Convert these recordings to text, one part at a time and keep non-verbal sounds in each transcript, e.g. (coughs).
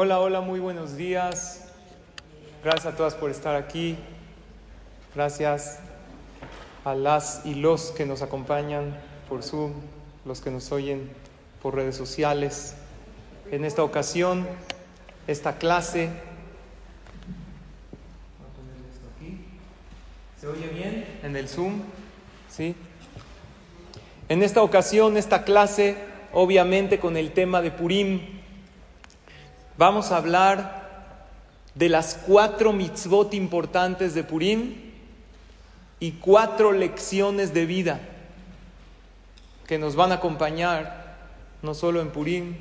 Hola, hola, muy buenos días. Gracias a todas por estar aquí. Gracias a las y los que nos acompañan por Zoom, los que nos oyen por redes sociales. En esta ocasión, esta clase. ¿Se oye bien en el Zoom? ¿Sí? En esta ocasión, esta clase, obviamente con el tema de Purim, vamos a hablar de las cuatro mitzvot importantes de Purim y cuatro lecciones de vida que nos van a acompañar no solo en Purim,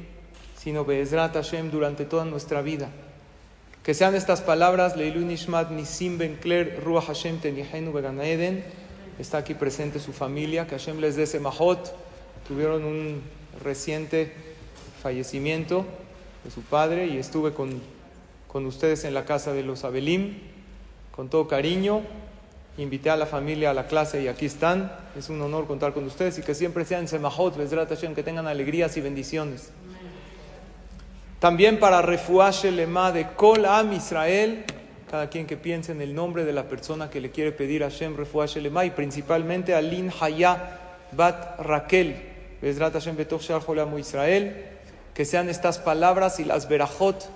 sino Be'ezrat Hashem durante toda nuestra vida. Que sean estas palabras, Leilun Nishmat Nisim Ben Kler Ruach Hashem Tenihenu Beganaeden, está aquí presente su familia, que Hashem les dé semahot, tuvieron un reciente fallecimiento su padre y estuve con, con ustedes en la casa de los Abelim, con todo cariño, invité a la familia a la clase y aquí están, es un honor contar con ustedes y que siempre sean semahot, Hashem, que tengan alegrías y bendiciones. También para refuash el lema de Kol Am Israel, cada quien que piense en el nombre de la persona que le quiere pedir a Hashem Refuah Shelema y principalmente a Lin Haya Bat Raquel, Bezrat Hashem Betov Israel, que sean estas palabras y las verajot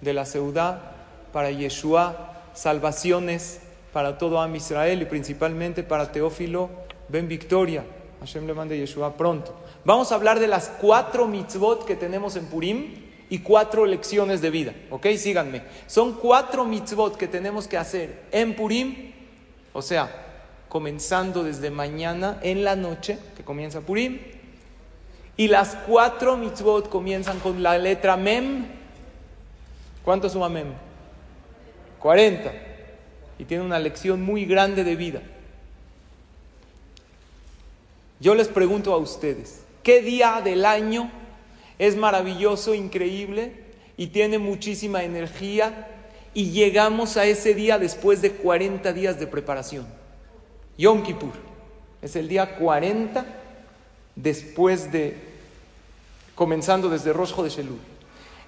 de la Seudá para Yeshua, salvaciones para todo Am Israel y principalmente para Teófilo Ben Victoria. Hashem le mande Yeshua pronto. Vamos a hablar de las cuatro mitzvot que tenemos en Purim y cuatro lecciones de vida. ¿Ok? Síganme. Son cuatro mitzvot que tenemos que hacer en Purim, o sea, comenzando desde mañana en la noche, que comienza Purim. Y las cuatro mitzvot comienzan con la letra Mem. ¿Cuánto suma Mem? 40. Y tiene una lección muy grande de vida. Yo les pregunto a ustedes, ¿qué día del año es maravilloso, increíble y tiene muchísima energía y llegamos a ese día después de 40 días de preparación. Yom Kippur es el día 40 después de, comenzando desde Rosh de Shelul.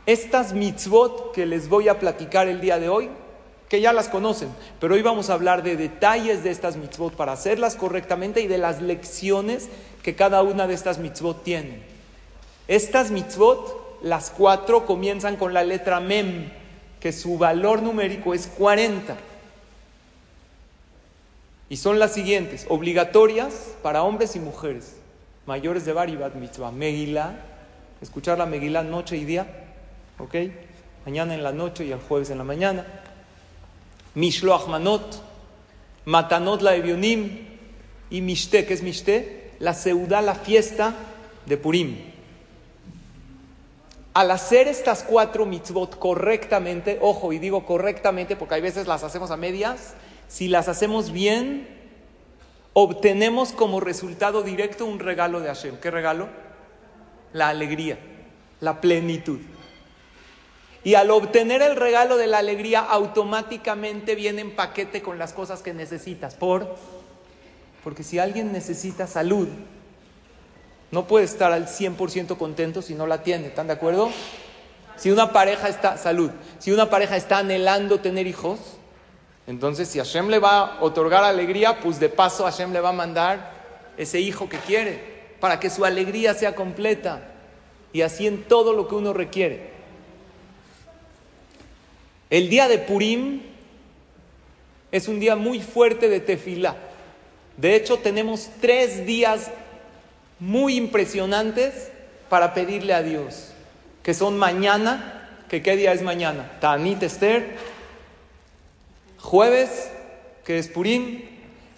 Estas mitzvot que les voy a platicar el día de hoy, que ya las conocen, pero hoy vamos a hablar de detalles de estas mitzvot para hacerlas correctamente y de las lecciones que cada una de estas mitzvot tiene. Estas mitzvot, las cuatro, comienzan con la letra mem, que su valor numérico es 40. Y son las siguientes, obligatorias para hombres y mujeres, mayores de Baribat Mitzvah. Megilá, escuchar la Megilá noche y día, ¿ok? Mañana en la noche y el jueves en la mañana. Mishloach Manot, Matanot la Evionim y Mishte, ¿qué es Mishte? La Seudá, la fiesta de Purim. Al hacer estas cuatro mitzvot correctamente, ojo, y digo correctamente porque hay veces las hacemos a medias, si las hacemos bien, obtenemos como resultado directo un regalo de Hashem. ¿Qué regalo? La alegría, la plenitud. Y al obtener el regalo de la alegría, automáticamente viene en paquete con las cosas que necesitas. ¿Por? Porque si alguien necesita salud, no puede estar al 100% contento si no la tiene. ¿Están de acuerdo? Si una pareja está, salud, si una pareja está anhelando tener hijos, entonces si Hashem le va a otorgar alegría, pues de paso Hashem le va a mandar ese hijo que quiere, para que su alegría sea completa y así en todo lo que uno requiere. El día de Purim es un día muy fuerte de tefilá. De hecho, tenemos tres días muy impresionantes para pedirle a Dios, que son mañana, que qué día es mañana, Tanit Esther, jueves, que es Purim,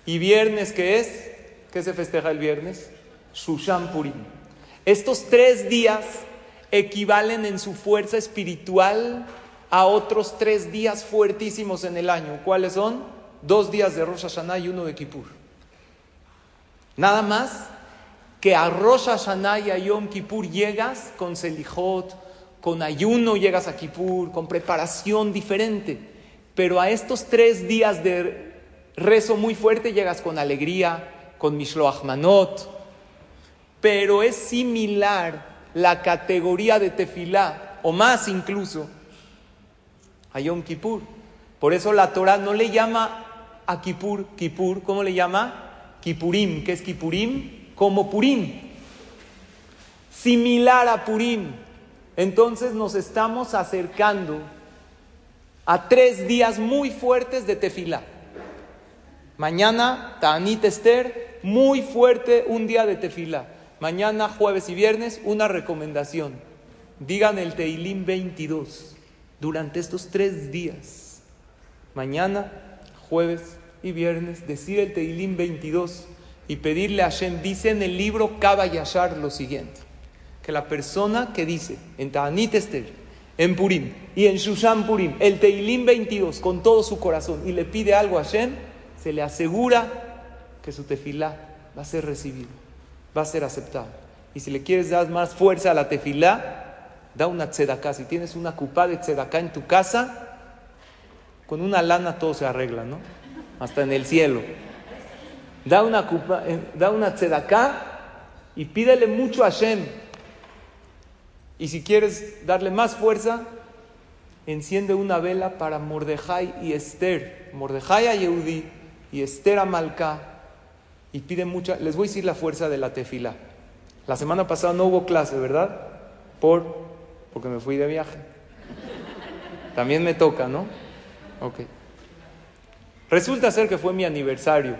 y viernes, que es, ¿qué se festeja el viernes? Shushan Purim. Estos tres días equivalen en su fuerza espiritual a otros tres días fuertísimos en el año. ¿Cuáles son? Dos días de Rosh Hashanah y uno de Kippur. Nada más que a Rosh Hashanah y a Yom Kippur llegas con Selijot, con ayuno llegas a Kippur, con preparación diferente. Pero a estos tres días de rezo muy fuerte llegas con alegría, con Mishloach Manot. Pero es similar la categoría de tefilá, o más incluso, a Yom Kippur. Por eso la Torah no le llama a Kippur, Kippur, ¿cómo le llama? Kippurim, ¿qué es Kippurim? Como Purim, similar a Purim. Entonces nos estamos acercando a tres días muy fuertes de tefilá. Mañana, Tanit Esther, muy fuerte un día de tefilá. Mañana, jueves y viernes, una recomendación. Digan el Teilim 22 durante estos tres días. Mañana, jueves y viernes, decir el Teilim 22 y pedirle a Hashem. Dice en el libro Kaba Yashar lo siguiente: que la persona que dice en Tanit Esther, en Purim y en Shushan Purim, el Teilim 22 con todo su corazón y le pide algo a Hashem, se le asegura que su tefilá va a ser recibido, va a ser aceptado. Y si le quieres dar más fuerza a la tefilá, da una tzedaká. Si tienes una cupá de tzedaká en tu casa, con una lana todo se arregla, ¿no? Hasta en el cielo. Da una, cupa, eh, da una tzedaká y pídele mucho a Hashem. Y si quieres darle más fuerza, enciende una vela para Mordejai y Esther. Mordejai a Yehudi y Esther a Malca y pide mucha. Les voy a decir la fuerza de la tefila. La semana pasada no hubo clase, ¿verdad? Por, porque me fui de viaje. También me toca, ¿no? Ok. Resulta ser que fue mi aniversario.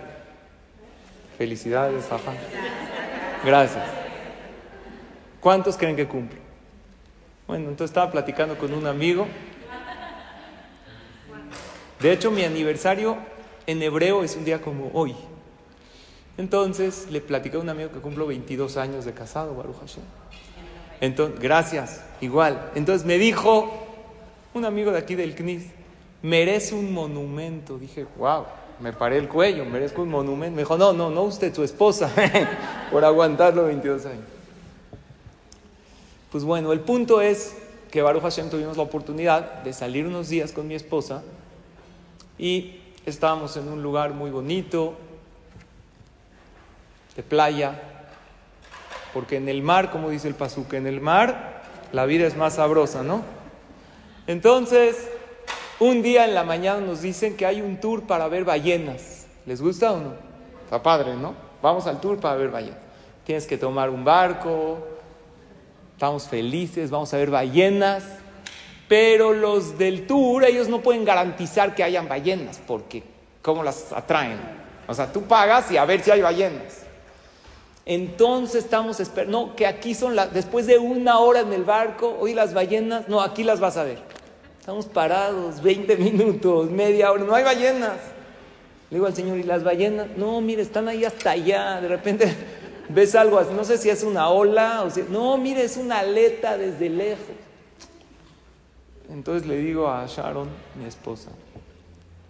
Felicidades, ajá. Gracias. ¿Cuántos creen que cumplo? Bueno, entonces estaba platicando con un amigo. De hecho, mi aniversario en hebreo es un día como hoy. Entonces le platicé a un amigo que cumplo 22 años de casado, Baruch Hashem. Entonces, gracias, igual. Entonces me dijo un amigo de aquí del CNIS, merece un monumento. Dije, wow, me paré el cuello, merezco un monumento. Me dijo, no, no, no usted, su esposa, (laughs) por aguantarlo 22 años. Pues bueno, el punto es que Baruch Hashem tuvimos la oportunidad de salir unos días con mi esposa y estábamos en un lugar muy bonito, de playa, porque en el mar, como dice el Pazuca, en el mar la vida es más sabrosa, ¿no? Entonces, un día en la mañana nos dicen que hay un tour para ver ballenas. ¿Les gusta o no? Está padre, ¿no? Vamos al tour para ver ballenas. Tienes que tomar un barco, estamos felices, vamos a ver ballenas, pero los del tour, ellos no pueden garantizar que hayan ballenas, porque ¿cómo las atraen? O sea, tú pagas y a ver si hay ballenas. Entonces estamos esperando, no, que aquí son las, después de una hora en el barco, hoy las ballenas, no, aquí las vas a ver. Estamos parados, 20 minutos, media hora, no hay ballenas. Le digo al Señor, ¿y las ballenas? No, mire, están ahí hasta allá. De repente (laughs) ves algo así, no sé si es una ola o si. No, mire, es una aleta desde lejos. Entonces le digo a Sharon, mi esposa,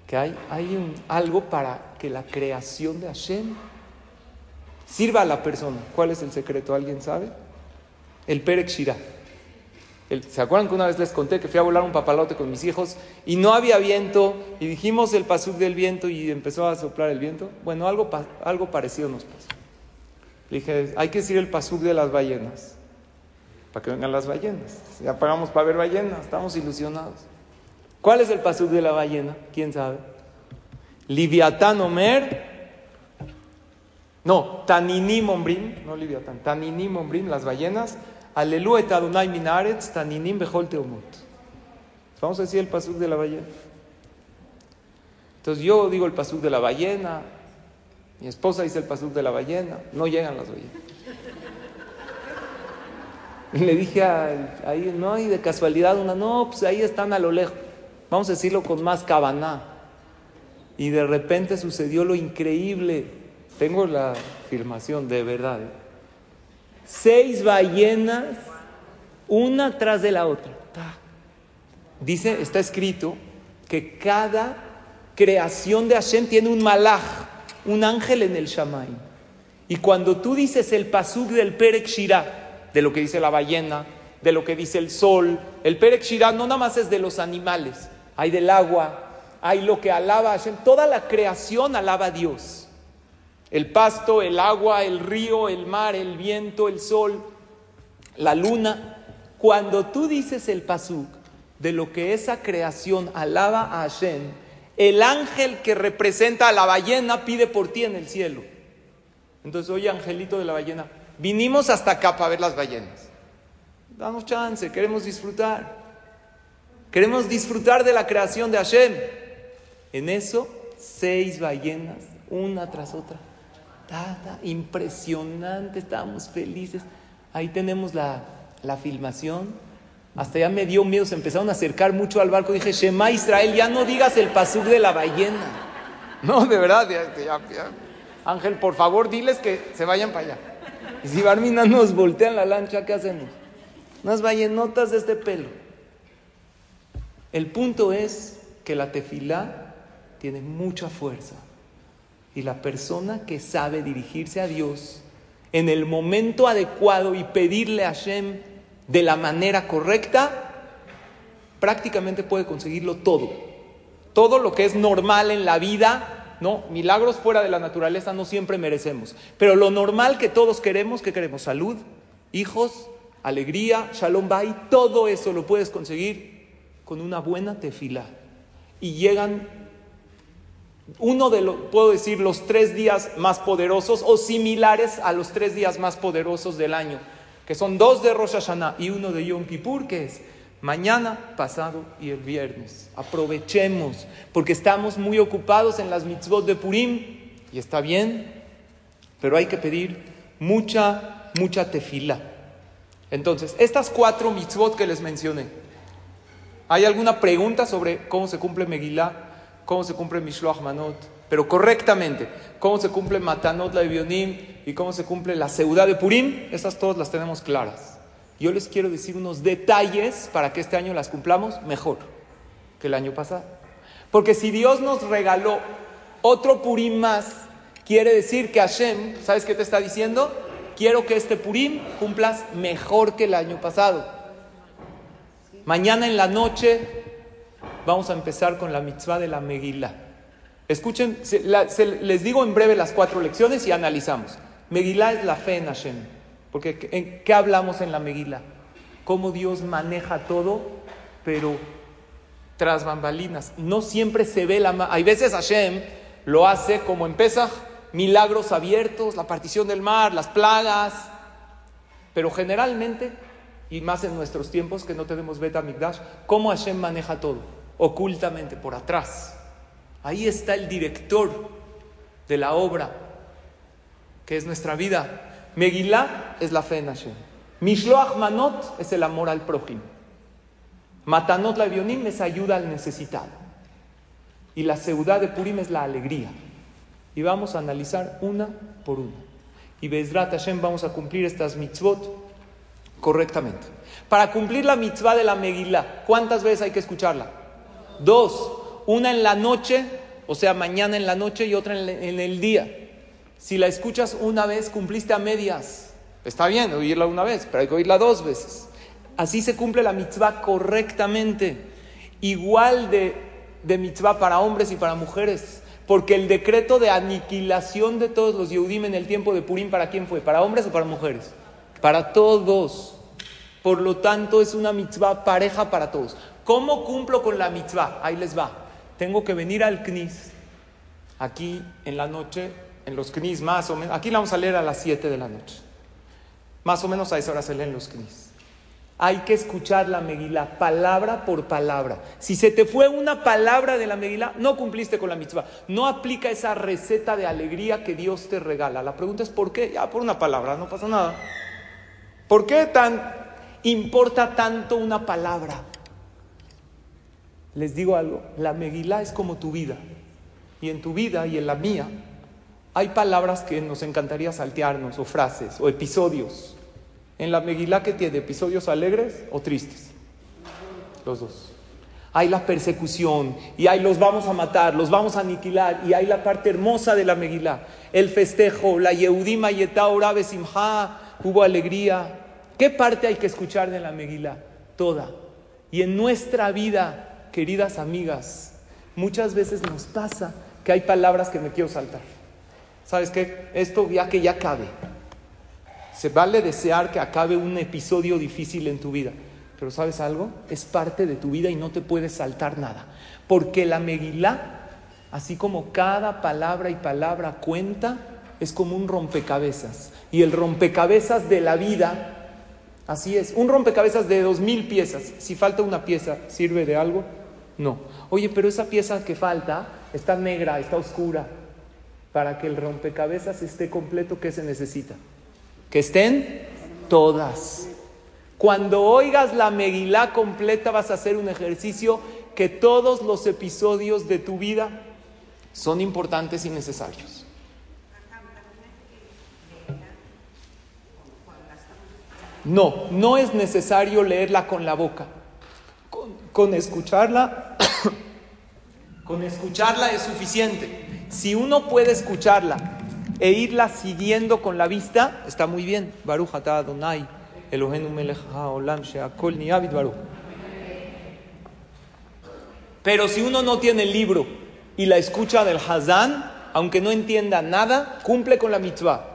que hay, hay algo para que la creación de Hashem sirva a la persona. ¿Cuál es el secreto? ¿Alguien sabe? El Perek Shirah. ¿Se acuerdan que una vez les conté que fui a volar un papalote con mis hijos y no había viento y dijimos el pasuk del viento y empezó a soplar el viento? Bueno, algo, algo parecido nos pasó. Le dije, hay que decir el pasuk de las ballenas para que vengan las ballenas. Ya pagamos para ver ballenas, estamos ilusionados. ¿Cuál es el pasuk de la ballena? ¿Quién sabe? Liviatán Omer. No, Taninim Ombrim, no Liviatán, Taninim Ombrim, las ballenas. Aleluya et Adonai minaretz taninim teomot. Vamos a decir el pasuk de la ballena. Entonces yo digo el pasuk de la ballena, mi esposa dice el pasuk de la ballena, no llegan las ballenas. Y le dije a, ahí, no, y de casualidad una, no, pues ahí están a lo lejos. Vamos a decirlo con más cabaná. Y de repente sucedió lo increíble. Tengo la afirmación de verdad. ¿eh? Seis ballenas, una tras de la otra. Dice, está escrito que cada creación de Hashem tiene un malaj, un ángel en el Shamay. Y cuando tú dices el pasuk del Perek Shirah, de lo que dice la ballena, de lo que dice el sol. El Perek Shirah no nada más es de los animales, hay del agua, hay lo que alaba Hashem. Toda la creación alaba a Dios. El pasto, el agua, el río, el mar, el viento, el sol, la luna. Cuando tú dices el pasuk, de lo que esa creación alaba a Hashem, el ángel que representa a la ballena pide por ti en el cielo. Entonces, oye, angelito de la ballena, vinimos hasta acá para ver las ballenas. Damos chance, queremos disfrutar. Queremos disfrutar de la creación de Hashem. En eso, seis ballenas, una tras otra. Impresionante, estábamos felices. Ahí tenemos la, la filmación. Hasta ya me dio miedo, se empezaron a acercar mucho al barco. Dije, Shema Israel, ya no digas el pasuk de la ballena. (laughs) No, de verdad, Ángel, por favor, diles que se vayan para allá. Y si Barmina nos voltean la lancha, ¿qué hacemos? Unas ballenotas de este pelo. El punto es que la tefilá tiene mucha fuerza. Y la persona que sabe dirigirse a Dios en el momento adecuado y pedirle a Hashem de la manera correcta, prácticamente puede conseguirlo todo. Todo lo que es normal en la vida, no, milagros fuera de la naturaleza no siempre merecemos. Pero lo normal que todos queremos, que queremos? Salud, hijos, alegría, shalom bay, todo eso lo puedes conseguir con una buena tefila. Y llegan uno de los, puedo decir, los tres días más poderosos o similares a los tres días más poderosos del año que son dos de Rosh Hashanah y uno de Yom Kippur, que es mañana, pasado y el viernes. Aprovechemos, porque estamos muy ocupados en las mitzvot de Purim, y está bien, pero hay que pedir mucha, mucha tefila. Entonces, estas cuatro mitzvot que les mencioné, ¿hay alguna pregunta sobre cómo se cumple Megillah, cómo se cumple Mishloach Manot? pero correctamente. ¿Cómo se cumple Matanot la Bionim y cómo se cumple la Seudá de Purim? Esas todas las tenemos claras. Yo les quiero decir unos detalles para que este año las cumplamos mejor que el año pasado. Porque si Dios nos regaló otro Purim más, quiere decir que Hashem, ¿sabes qué te está diciendo? Quiero que este Purim cumplas mejor que el año pasado. Mañana en la noche vamos a empezar con la mitzvah de la Megillah. Escuchen, les digo en breve las cuatro lecciones y analizamos. Megilá es la fe en Hashem. Porque ¿en qué hablamos en la Megilá? Cómo Dios maneja todo, pero tras bambalinas. No siempre se ve la... Hay veces Hashem lo hace como en Pesach, milagros abiertos, la partición del mar, las plagas. Pero generalmente, y más en nuestros tiempos que no tenemos Beta Migdash, cómo Hashem maneja todo, ocultamente, por atrás. Ahí está el director de la obra, que es nuestra vida. Megillah es la fe en Hashem. Mishloach Manot es el amor al prójimo. Matanot la Bionim es ayuda al necesitado. Y la seudad de Purim es la alegría. Y vamos a analizar una por una. Y Bezrat Hashem vamos a cumplir estas mitzvot correctamente. Para cumplir la mitzvah de la Megillah, ¿cuántas veces hay que escucharla? Dos una en la noche, o sea, mañana en la noche y otra en el día. Si la escuchas una vez, cumpliste a medias. Está bien oírla una vez, pero hay que oírla dos veces. Así se cumple la mitzvah correctamente. Igual de, de mitzvah para hombres y para mujeres. Porque el decreto de aniquilación de todos los Yehudim en el tiempo de Purim, ¿para quién fue? ¿Para hombres o para mujeres? Para todos. Por lo tanto, es una mitzvah pareja para todos. ¿Cómo cumplo con la mitzvah? Ahí les va tengo que venir al CNIS, aquí en la noche, en los CNIS más o menos, aquí la vamos a leer a las 7 de la noche, más o menos a esa hora se leen los CNIS. Hay que escuchar la Megilá, palabra por palabra. Si se te fue una palabra de la Megilá, no cumpliste con la mitzvah. No aplica esa receta de alegría que Dios te regala. La pregunta es ¿por qué? Ya por una palabra, no pasa nada. ¿Por qué tan importa tanto una palabra? Les digo algo, la Megilá es como tu vida. Y en tu vida y en la mía hay palabras que nos encantaría saltearnos, o frases, o episodios. En la Megilá que tiene episodios alegres o tristes. Los dos. Hay la persecución y hay los vamos a matar, los vamos a aniquilar y hay la parte hermosa de la Megilá, el festejo, la Yehudima Yetá Orabe Simha, hubo alegría. ¿Qué parte hay que escuchar de la Megilá? Toda. Y en nuestra vida queridas amigas, muchas veces nos pasa que hay palabras que me quiero saltar. ¿Sabes qué? Esto ya que ya acabe. Se vale desear que acabe un episodio difícil en tu vida, Pero ¿sabes algo? Es parte de tu vida y no te puedes saltar nada. Porque la Megilá, así como cada palabra y palabra cuenta, es como un rompecabezas. Y el rompecabezas de la vida, así es, un rompecabezas de dos mil piezas. Si falta una pieza, ¿sirve de algo? No. Oye, pero esa pieza que falta está negra, está oscura. Para que el rompecabezas esté completo, ¿qué se necesita? Que estén todas. Cuando oigas la Megilá completa vas a hacer un ejercicio que todos los episodios de tu vida son importantes y necesarios. No, no es necesario leerla con la boca. Con, escucharla, (coughs) con escucharla es suficiente. Si uno puede escucharla e irla siguiendo con la vista, está muy bien. Pero si uno no tiene el libro y la escucha del Hazán, aunque no entienda nada, cumple con la mitzvah.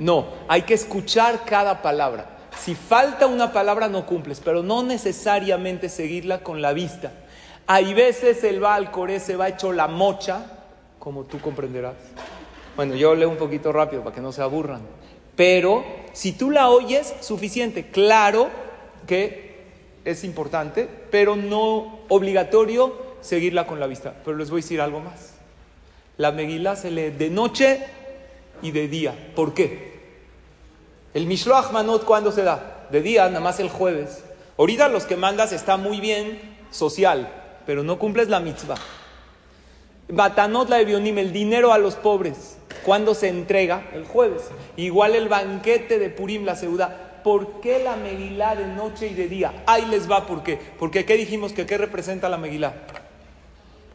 No, hay que escuchar cada palabra. Si falta una palabra no cumples, pero no necesariamente seguirla con la vista. Hay veces el Baal Coré se va hecho la mocha, como tú comprenderás. Bueno, yo leo un poquito rápido para que no se aburran. Pero si tú la oyes, suficiente. Claro que es importante, pero no obligatorio seguirla con la vista. Pero les voy a decir algo más. La Megilá se lee de noche y de día. ¿Por qué? El Mishloach Manot, ¿cuándo se da? De día, nada más el jueves. Ahorita los que mandas está muy bien social, pero no cumples la mitzvah. Batanot la de Bionim, el dinero a los pobres. ¿Cuándo se entrega? El jueves. Igual el banquete de Purim, la seuda. ¿Por qué la Megilá de noche y de día? Ahí les va, ¿por qué? Porque ¿qué dijimos que qué representa la Megilá?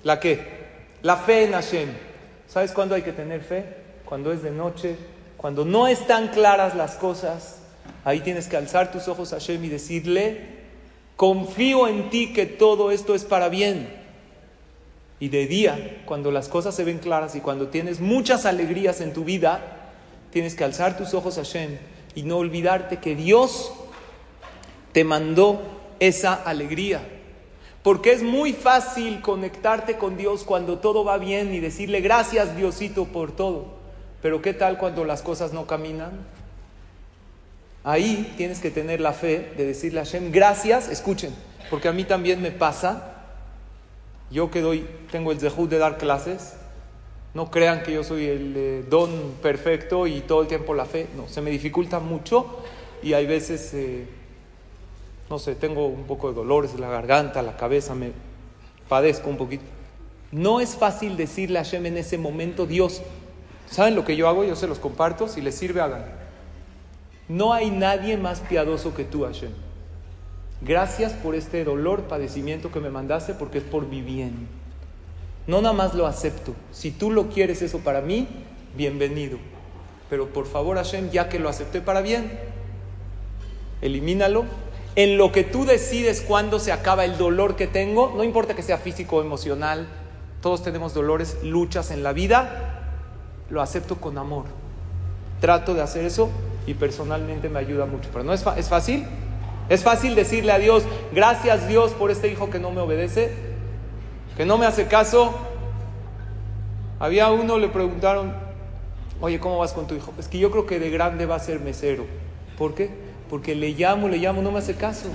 ¿La qué? La fe en Hashem. ¿Sabes cuándo hay que tener fe? Cuando es de noche, cuando no están claras las cosas. Ahí tienes que alzar tus ojos a Hashem y decirle, confío en ti que todo esto es para bien. Y de día, cuando las cosas se ven claras y cuando tienes muchas alegrías en tu vida, tienes que alzar tus ojos a Hashem y no olvidarte que Dios te mandó esa alegría. Porque es muy fácil conectarte con Dios cuando todo va bien y decirle gracias Diosito por todo. Pero ¿qué tal cuando las cosas no caminan? Ahí tienes que tener la fe de decirle a Hashem gracias, escuchen, porque a mí también me pasa yo que doy, tengo el zehut de dar clases, no crean que yo soy el eh, don perfecto y todo el tiempo la fe, no, se me dificulta mucho y hay veces, eh, no sé, tengo un poco de dolores en la garganta, la cabeza, me padezco un poquito. No es fácil decirle a Hashem en ese momento, Dios, ¿saben lo que yo hago? Yo se los comparto, si les sirve, hagan. No hay nadie más piadoso que tú, Hashem. Gracias por este dolor, padecimiento que me mandaste porque es por mi bien. No nada más lo acepto. Si tú lo quieres eso para mí, bienvenido. Pero por favor, Hashem, ya que lo acepté para bien, elimínalo. En lo que tú decides cuándo se acaba el dolor que tengo, no importa que sea físico o emocional, todos tenemos dolores, luchas en la vida, lo acepto con amor. Trato de hacer eso y personalmente me ayuda mucho. Pero no es, es fácil, es fácil decirle a Dios, gracias Dios por este hijo que no me obedece, que no me hace caso. Había uno, le preguntaron, oye, ¿cómo vas con tu hijo? Es que yo creo que de grande va a ser mesero. ¿Por qué? Porque le llamo, le llamo, no me hace caso.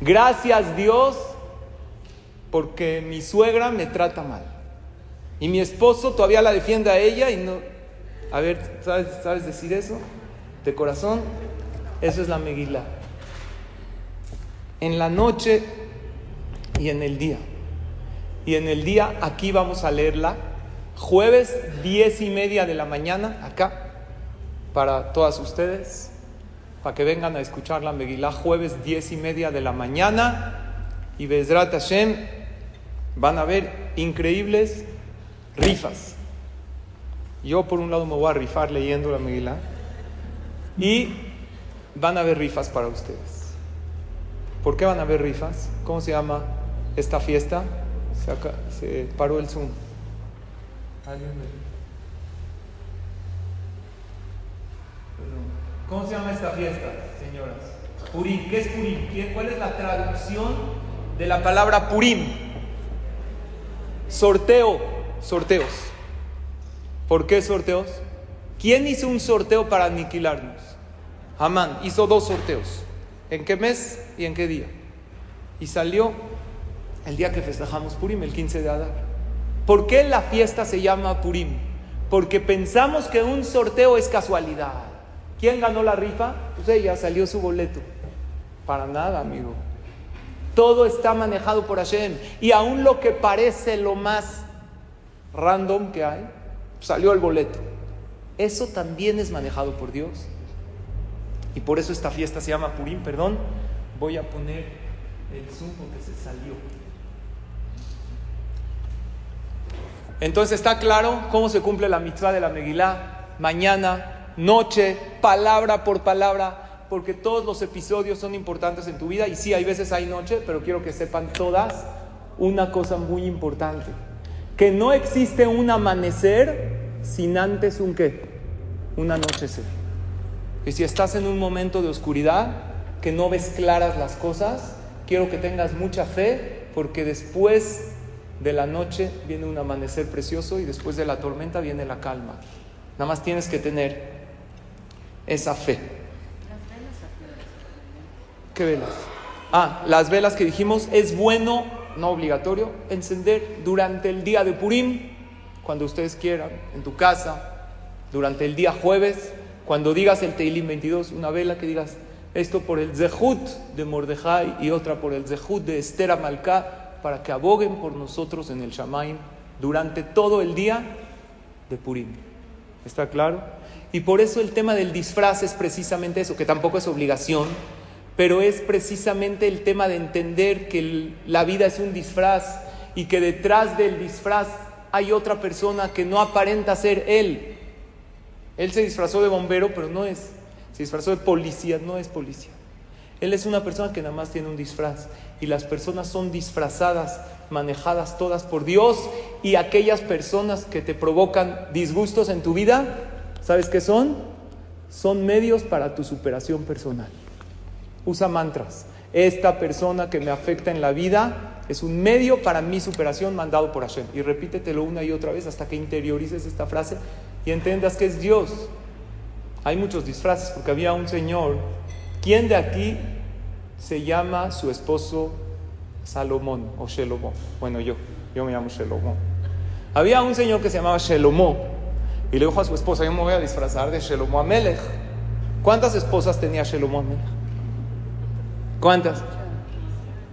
Gracias Dios porque mi suegra me trata mal. Y mi esposo todavía la defiende a ella y no... A ver, ¿sabes, ¿sabes decir eso? de corazón, eso es la Megilá. En la noche y en el día. Y en el día aquí vamos a leerla. Jueves, diez y media de la mañana, acá, para todas ustedes, para que vengan a escuchar la Megilá. Jueves, diez y media de la mañana. Y Bezrat Hashem van a ver increíbles rifas. Yo por un lado me voy a rifar leyendo la Megilá y van a haber rifas para ustedes. ¿Por qué van a haber rifas? ¿Cómo se llama esta fiesta? Se, paró el Zoom. ¿Cómo se llama esta fiesta, señoras? Purim. ¿Qué es Purim? ¿Cuál es la traducción de la palabra Purim? Sorteo, sorteos. ¿Por qué sorteos? ¿Quién hizo un sorteo para aniquilarnos? Amán hizo dos sorteos. ¿En qué mes y en qué día? Y salió el día que festejamos Purim, el 15 de Adar. ¿Por qué la fiesta se llama Purim? Porque pensamos que un sorteo es casualidad. ¿Quién ganó la rifa? Pues ella salió su boleto. Para nada, amigo. Todo está manejado por Hashem. Y aún lo que parece lo más random que hay, salió el boleto. Eso también es manejado por Dios. Y por eso esta fiesta se llama Purim, perdón. Voy a poner el zoom porque se salió. Entonces está claro cómo se cumple la mitzvah de la Megilá. Mañana, noche, palabra por palabra, porque todos los episodios son importantes en tu vida. Y sí, hay veces hay noche, pero quiero que sepan todas una cosa muy importante. Que no existe un amanecer sin antes un qué, un anochecer. Y si estás en un momento de oscuridad, que no ves claras las cosas, quiero que tengas mucha fe, porque después de la noche viene un amanecer precioso y después de la tormenta viene la calma. Nada más tienes que tener esa fe. ¿Qué velas? Ah, las velas que dijimos es bueno, no obligatorio, encender durante el día de Purim, cuando ustedes quieran, en tu casa, durante el día jueves, cuando digas el Teilim 22, una vela que digas esto por el Zehut de Mordejai y otra por el Zehut de Esther Amalcá, para que aboguen por nosotros en el Shamaim durante todo el día de Purim. ¿Está claro? Y por eso el tema del disfraz es precisamente eso, que tampoco es obligación, pero es precisamente el tema de entender que la vida es un disfraz y que detrás del disfraz hay otra persona que no aparenta ser él. Él se disfrazó de bombero, pero no es. Se disfrazó de policía, no es policía. Él es una persona que nada más tiene un disfraz. Y las personas son disfrazadas, manejadas todas por Dios. Y aquellas personas que te provocan disgustos en tu vida, ¿sabes qué son? Son medios para tu superación personal. Usa mantras. Esta persona que me afecta en la vida es un medio para mi superación mandado por Hashem. Y repítetelo una y otra vez hasta que interiorices esta frase y entiendas que es Dios. Hay muchos disfraces porque había un señor. ¿Quién de aquí se llama su esposo Salomón o Shelomó? Bueno, yo, yo me llamo Shelomó. Había un señor que se llamaba Shelomó y le dijo a su esposa, yo me voy a disfrazar de Shelomó Amelech. ¿Cuántas esposas tenía Shelomó Amelech? ¿Cuántas?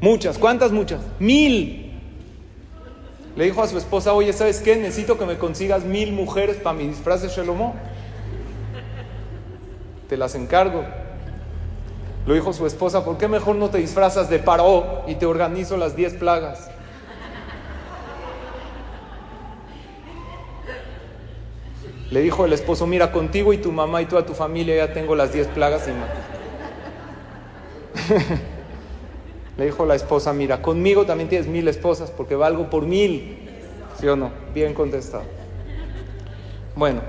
Muchas. ¿Cuántas? Muchas. Mil. Le dijo a su esposa, oye, ¿sabes qué? Necesito que me consigas mil mujeres para mi disfraz de Shelomó. Te las encargo. Lo dijo su esposa, ¿por qué mejor no te disfrazas de Paró y te organizo las diez plagas? Le dijo el esposo, mira, contigo y tu mamá y toda tu familia ya tengo las diez plagas y (laughs) Le dijo la esposa, mira, conmigo también tienes mil esposas porque valgo por mil. ¿Sí o no? Bien contestado. Bueno,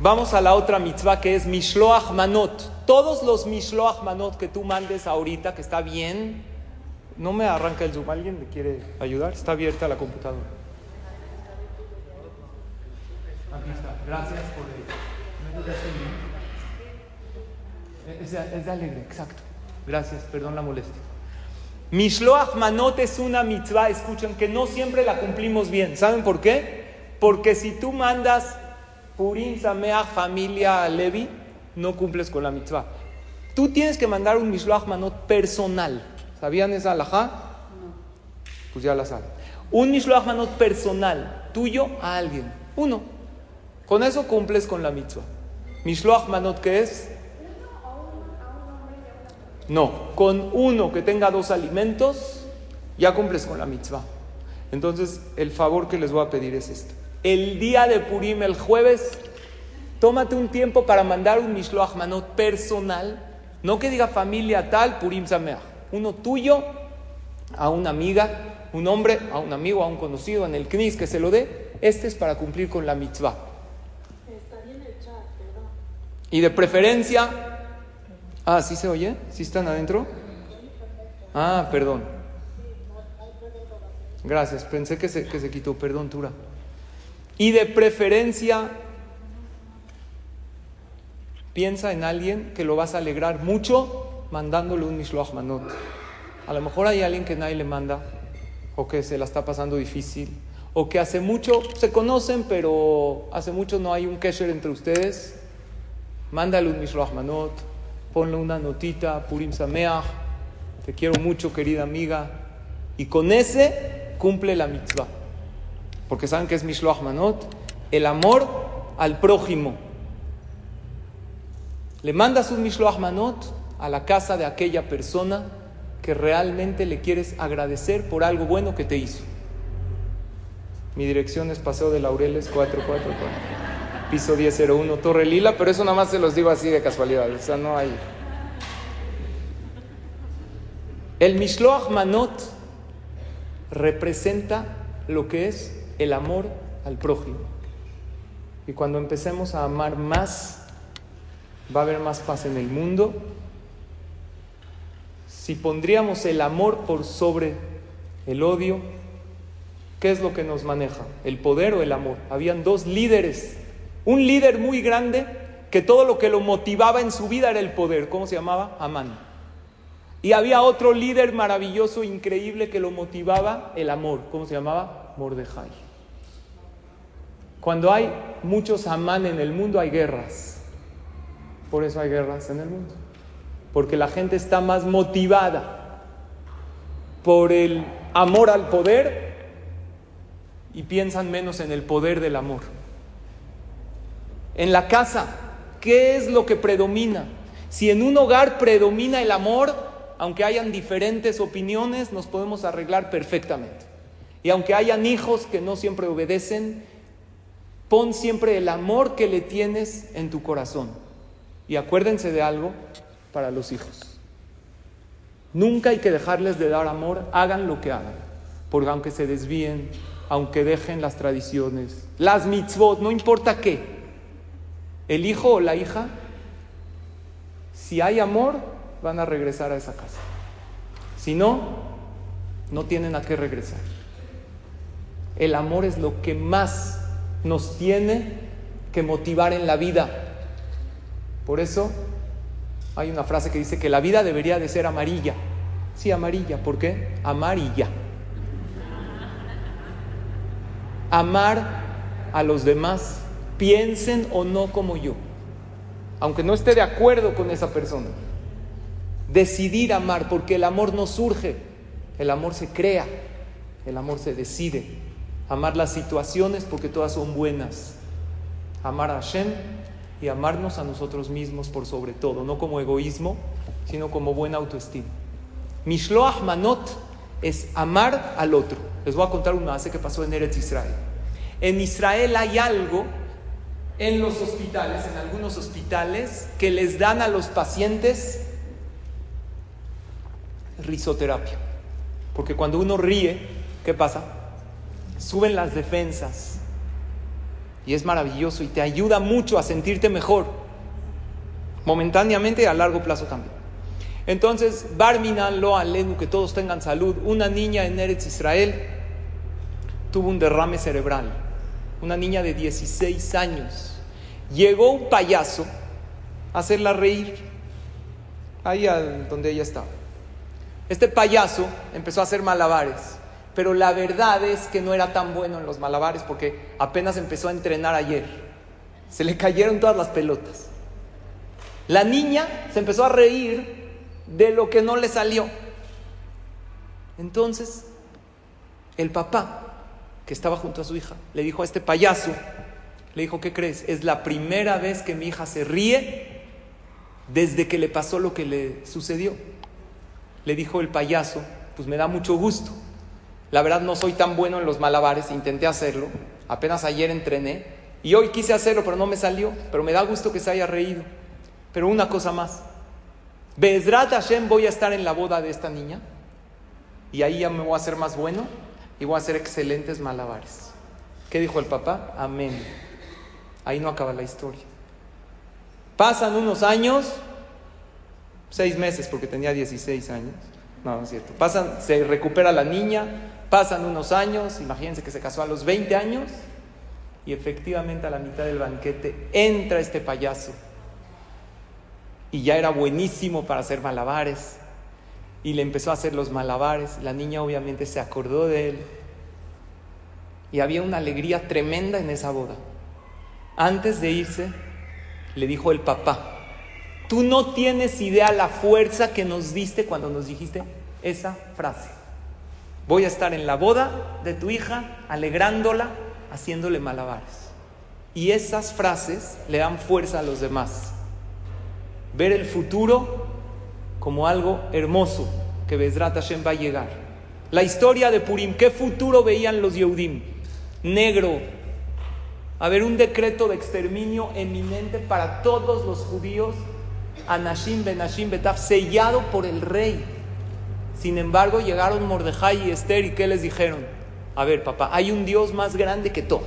vamos a la otra mitzvah que es Mishloach Manot. Todos los Mishloach Manot que tú mandes ahorita, que está bien, no me arranca el Zoom. ¿Alguien me quiere ayudar? Está abierta la computadora. Aquí está. Gracias por el... Es de, es alegre, exacto. Gracias, perdón la molestia. Mishloach Manot es una mitzvah, escuchen, que no siempre la cumplimos bien. ¿Saben por qué? Porque si tú mandas Purim Sameach familia Levi, no cumples con la mitzvah. Tú tienes que mandar un Mishloach Manot personal. ¿Sabían esa alajá? No. Pues ya la saben. Un Mishloach Manot personal, tuyo a alguien. Uno. Con eso cumples con la mitzvah. Mishloach Manot, ¿qué es? No, con uno que tenga dos alimentos, ya cumples con la mitzvah. Entonces, el favor que les voy a pedir es este. El día de Purim, el jueves, tómate un tiempo para mandar un Mishloach Manot personal, no que diga familia tal, Purim Sameach. Uno tuyo a una amiga, un hombre a un amigo, a un conocido en el CNIS que se lo dé. Este es para cumplir con la mitzvah. Y de preferencia, Ah, ¿sí se oye? ¿Sí están adentro? Ah, perdón. Gracias, pensé que se, que se quitó, perdón, Tura. Y de preferencia, piensa en alguien que lo vas a alegrar mucho mandándole un Mishloach Manot. A lo mejor hay alguien que nadie le manda, o que se la está pasando difícil, o que hace mucho se conocen, pero hace mucho no hay un kesher entre ustedes. Mándale un Mishloach Manot ponle una notita, Purim Sameach, te quiero mucho, querida amiga, y con ese cumple la mitzvah. Porque saben que es Mishloach Manot, el amor al prójimo. Le mandas un Mishloach Manot a la casa de aquella persona que realmente le quieres agradecer por algo bueno que te hizo. Mi dirección es Paseo de Laureles 444 piso 1001, Torre Lila, pero eso nada más se los digo así de casualidad, o sea, no hay. El Mishloach Manot representa lo que es el amor al prójimo. Y cuando empecemos a amar más, va a haber más paz en el mundo. Si pondríamos el amor por sobre el odio, ¿qué es lo que nos maneja? ¿El poder o el amor? Habían dos líderes un líder muy grande que todo lo que lo motivaba en su vida era el poder. ¿Cómo se llamaba? Amán. Y había otro líder maravilloso, increíble, que lo motivaba el amor. ¿Cómo se llamaba? Mordejai. Cuando hay muchos Amán en el mundo, hay guerras. Por eso hay guerras en el mundo. Porque la gente está más motivada por el amor al poder y piensan menos en el poder del amor en la casa, ¿qué es lo que predomina? Si en un hogar predomina el amor, aunque hayan diferentes opiniones, nos podemos arreglar perfectamente. Y aunque hayan hijos que no siempre obedecen, pon siempre el amor que le tienes en tu corazón. Y acuérdense de algo para los hijos. Nunca hay que dejarles de dar amor, hagan lo que hagan. Porque aunque se desvíen, aunque dejen las tradiciones, las mitzvot, no importa qué, el hijo o la hija, si hay amor, van a regresar a esa casa. Si no, no tienen a qué regresar. El amor es lo que más nos tiene que motivar en la vida. Por eso hay una frase que dice que la vida debería de ser amarilla. Sí, amarilla. ¿Por qué? Amarilla. Amar a los demás piensen o no como yo, aunque no esté de acuerdo con esa persona. Decidir amar, porque el amor no surge, el amor se crea, el amor se decide. Amar las situaciones porque todas son buenas. Amar a Hashem y amarnos a nosotros mismos por sobre todo, no como egoísmo, sino como buena autoestima. Mishloach Manot es amar al otro. Les voy a contar una hace que pasó en Eretz Israel. En Israel hay algo en los hospitales, en algunos hospitales, que les dan a los pacientes risoterapia. Porque cuando uno ríe, ¿qué pasa? Suben las defensas. Y es maravilloso y te ayuda mucho a sentirte mejor. Momentáneamente y a largo plazo también. Entonces, Barminan lo alenu, que todos tengan salud. Una niña en Eretz Israel tuvo un derrame cerebral una niña de 16 años. Llegó un payaso a hacerla reír, ahí donde ella estaba. Este payaso empezó a hacer malabares, pero la verdad es que no era tan bueno en los malabares porque apenas empezó a entrenar ayer. Se le cayeron todas las pelotas. La niña se empezó a reír de lo que no le salió. Entonces, el papá que estaba junto a su hija, le dijo a este payaso, le dijo, ¿qué crees? Es la primera vez que mi hija se ríe desde que le pasó lo que le sucedió. Le dijo el payaso, pues me da mucho gusto. La verdad no soy tan bueno en los malabares, intenté hacerlo, apenas ayer entrené y hoy quise hacerlo, pero no me salió, pero me da gusto que se haya reído. Pero una cosa más, Bezrat Hashem voy a estar en la boda de esta niña y ahí ya me voy a hacer más bueno y voy a hacer excelentes malabares. ¿Qué dijo el papá? Amén. Ahí no acaba la historia. Pasan unos años seis meses porque tenía 16 años. No, no es cierto. Pasan, se recupera la niña, pasan unos años, imagínense que se casó a los 20 años y efectivamente a la mitad del banquete entra este payaso y ya era buenísimo para hacer malabares y le empezó a hacer los malabares. La niña obviamente se acordó de él y había una alegría tremenda en esa boda. Antes de irse, le dijo el papá, tú no tienes idea la fuerza que nos diste cuando nos dijiste esa frase. Voy a estar en la boda de tu hija, alegrándola, haciéndole malabares. Y esas frases le dan fuerza a los demás. Ver el futuro como algo hermoso que Bezrat Hashem va a llegar. La historia de Purim, ¿qué futuro veían los Yehudim? Negro. A ver, un decreto de exterminio eminente para todos los judíos, Anashim Benashim Betaf, sellado por el rey. Sin embargo, llegaron Mordejai y Esther y ¿qué les dijeron? A ver, papá, hay un Dios más grande que todo.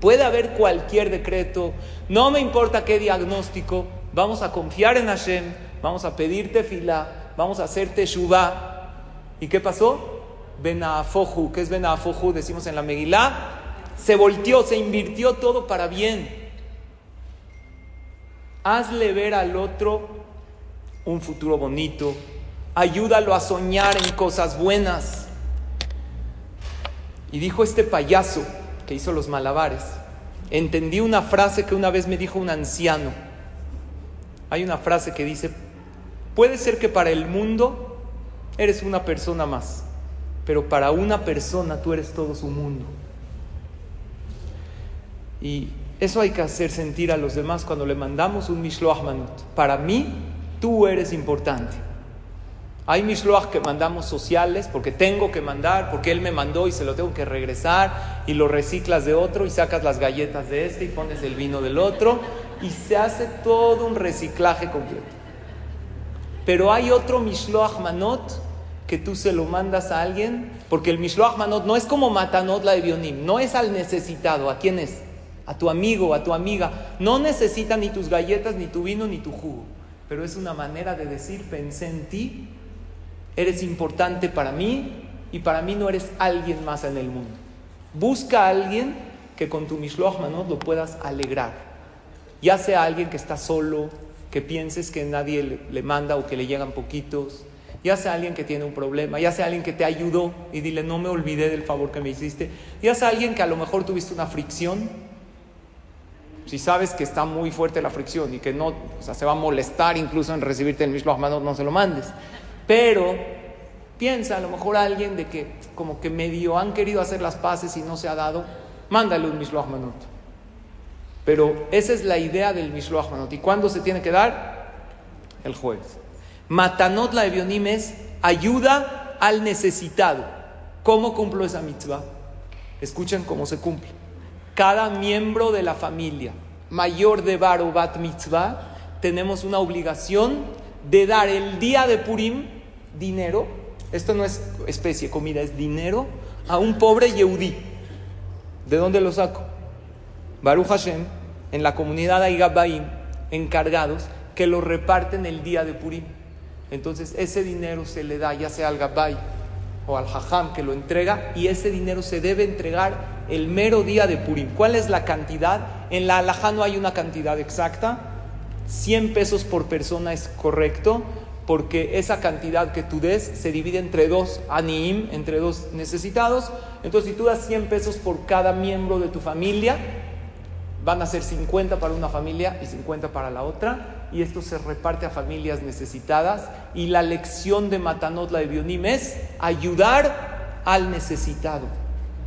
Puede haber cualquier decreto, no me importa qué diagnóstico, vamos a confiar en Hashem, vamos a pedirte fila, vamos a hacerte shubá. ¿Y qué pasó? Benafoju, ¿qué es Benafoju? Decimos en la Megilá, se volteó, se invirtió todo para bien. Hazle ver al otro un futuro bonito, ayúdalo a soñar en cosas buenas. Y dijo este payaso que hizo los malabares, entendí una frase que una vez me dijo un anciano. Hay una frase que dice, Puede ser que para el mundo eres una persona más, pero para una persona tú eres todo su mundo. Y eso hay que hacer sentir a los demás cuando le mandamos un Mishloach Manut. Para mí, tú eres importante. Hay Mishloach que mandamos sociales porque tengo que mandar, porque él me mandó y se lo tengo que regresar y lo reciclas de otro y sacas las galletas de este y pones el vino del otro y se hace todo un reciclaje completo. Pero hay otro Mishloach Manot que tú se lo mandas a alguien, porque el Mishloach Manot no es como Matanot la de Bionim, no es al necesitado, ¿a quién es? A tu amigo, a tu amiga. No necesita ni tus galletas, ni tu vino, ni tu jugo, pero es una manera de decir, pensé en ti, eres importante para mí y para mí no eres alguien más en el mundo. Busca a alguien que con tu Mishloach Manot lo puedas alegrar, ya sea alguien que está solo, que pienses que nadie le, manda o que le llegan poquitos, ya sea alguien que tiene un problema, ya sea alguien que te ayudó y dile, no me olvidé del favor que me hiciste, ya sea alguien que a lo mejor tuviste una fricción, si sabes que está muy fuerte la fricción y que no, o sea, se va a molestar incluso en recibirte el mismo no se lo mandes. Pero piensa a lo mejor alguien de que como que medio han querido hacer las paces y no se ha dado, mándale un Mishloach. Pero esa es la idea del Mishloach Manot. ¿Y cuándo se tiene que dar? El jueves. Matanot la Evionim es ayuda al necesitado. ¿Cómo cumplo esa mitzvah? Escuchen cómo se cumple. Cada miembro de la familia, mayor de Bar o Bat Mitzvah, tenemos una obligación de dar el día de Purim dinero. Esto no es especie, comida, es dinero a un pobre Yehudí. ¿De dónde lo saco? Baruch Hashem, en la comunidad hay Gabaim encargados que lo reparten el día de Purim. Entonces ese dinero se le da ya sea al Gabay o al Hajam que lo entrega y ese dinero se debe entregar el mero día de Purim. ¿Cuál es la cantidad? En la Alajá no hay una cantidad exacta. 100 pesos por persona es correcto porque esa cantidad que tú des se divide entre dos aniim, entre dos necesitados. Entonces si tú das 100 pesos por cada miembro de tu familia, van a ser 50 para una familia y 50 para la otra, y esto se reparte a familias necesitadas. Y la lección de Matanot, la de Bionim, es ayudar al necesitado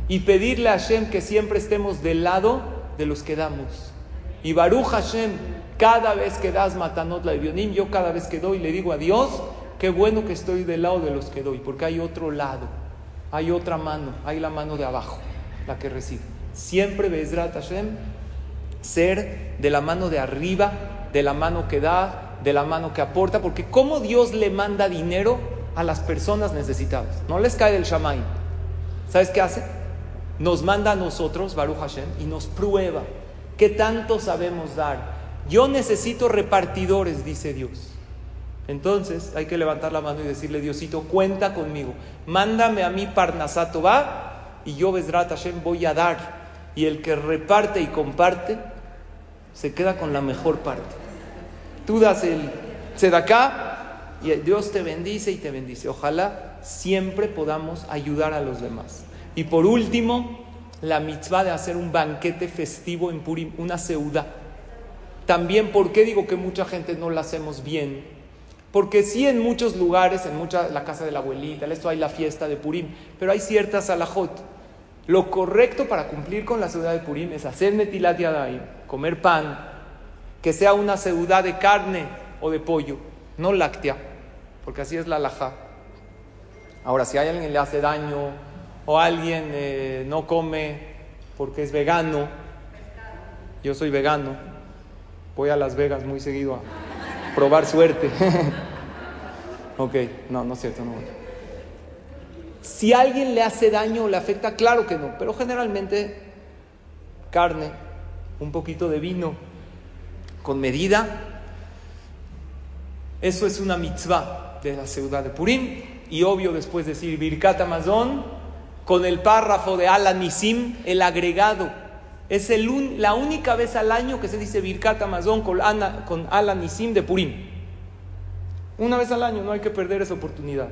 y pedirle a Hashem que siempre estemos del lado de los que damos. Y Baruch Hashem, cada vez que das Matanot, la de Bionim, yo cada vez que doy le digo a Dios, qué bueno que estoy del lado de los que doy, porque hay otro lado, hay otra mano, hay la mano de abajo, la que recibe. Siempre Bezrat Hashem ser de la mano de arriba, de la mano que da, de la mano que aporta, porque ¿cómo Dios le manda dinero a las personas necesitadas? No les cae del shamay. ¿Sabes qué hace? Nos manda a nosotros, Baruch Hashem, y nos prueba qué tanto sabemos dar. Yo necesito repartidores, dice Dios. Entonces hay que levantar la mano y decirle, Diosito, cuenta conmigo, mándame a mí Parnasato va y yo Besrat Hashem voy a dar. Y el que reparte y comparte se queda con la mejor parte. Tú das el acá y Dios te bendice y te bendice. Ojalá siempre podamos ayudar a los demás. Y por último, la mitzvah de hacer un banquete festivo en Purim, una seuda. También, ¿por qué digo que mucha gente no la hacemos bien? Porque sí en muchos lugares, en mucha, la casa de la abuelita, esto hay la fiesta de Purim, pero hay ciertas alajot. Lo correcto para cumplir con la ciudad de Purim es hacer netilat comer pan, que sea una ciudad de carne o de pollo, no láctea, porque así es la alajá. Ahora, si hay alguien le hace daño o alguien eh, no come porque es vegano, yo soy vegano, voy a Las Vegas muy seguido a probar suerte. (laughs) ok, no, no es cierto, no. Si alguien le hace daño o le afecta, claro que no, pero generalmente carne, un poquito de vino, con medida, eso es una mitzvah de la ciudad de Purim y obvio después decir Birkat Amazon con el párrafo de Alanisim, el agregado. Es el la única vez al año que se dice Birkat Amazon con, Ana, con Alanisim de Purim. Una vez al año, no hay que perder esa oportunidad.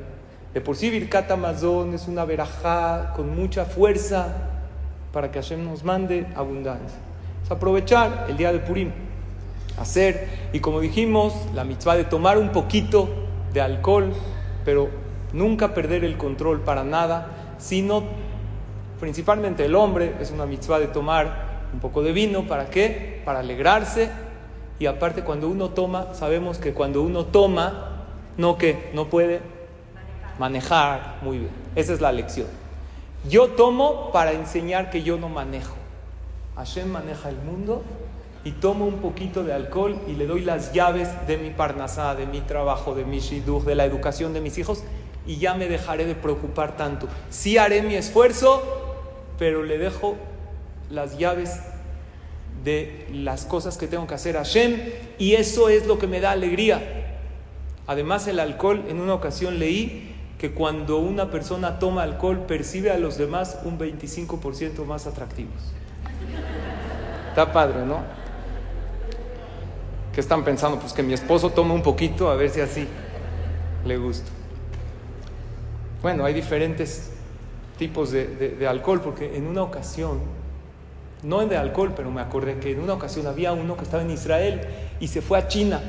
De por sí Birkat Amazon es una verajá con mucha fuerza para que Hashem nos mande abundancia. Es aprovechar el día de Purim, hacer, y como dijimos, la mitzvah de tomar un poquito de alcohol, pero nunca perder el control para nada, sino principalmente el hombre, es una mitzvah de tomar un poco de vino, ¿para qué? Para alegrarse y aparte cuando uno toma, sabemos que cuando uno toma, no que no puede manejar muy bien. Esa es la lección. Yo tomo para enseñar que yo no manejo. Hashem maneja el mundo y tomo un poquito de alcohol y le doy las llaves de mi parnasá, de mi trabajo, de mi shidduch, de la educación de mis hijos y ya me dejaré de preocupar tanto. Sí haré mi esfuerzo, pero le dejo las llaves de las cosas que tengo que hacer a Hashem y eso es lo que me da alegría. Además el alcohol, en una ocasión leí que cuando una persona toma alcohol percibe a los demás un 25% más atractivos. Está padre, ¿no? ¿Qué están pensando? Pues que mi esposo tome un poquito a ver si así le gusta. Bueno, hay diferentes tipos de, alcohol, porque en una ocasión, no de alcohol, pero me acordé que en una ocasión había uno que estaba en Israel y se fue a China.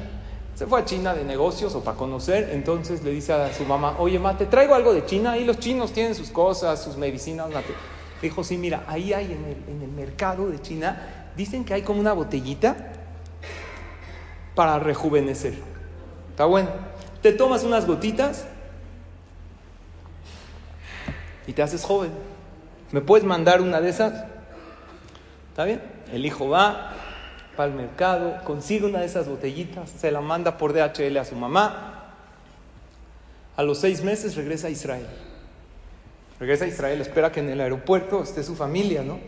Se fue a China de negocios o para conocer, entonces le dice a su mamá, oye, ma, te traigo algo de China, ahí los chinos tienen sus cosas, sus medicinas. Dijo, sí, mira, ahí hay en el mercado de China, dicen que hay como una botellita para rejuvenecer. Está bueno. Te tomas unas gotitas y te haces joven. ¿Me puedes mandar una de esas? ¿Está bien? El hijo va, va al mercado, consigue una de esas botellitas, se la manda por DHL a su mamá. A los seis meses regresa a Israel. Regresa a Israel, espera que en el aeropuerto esté su familia, ¿no?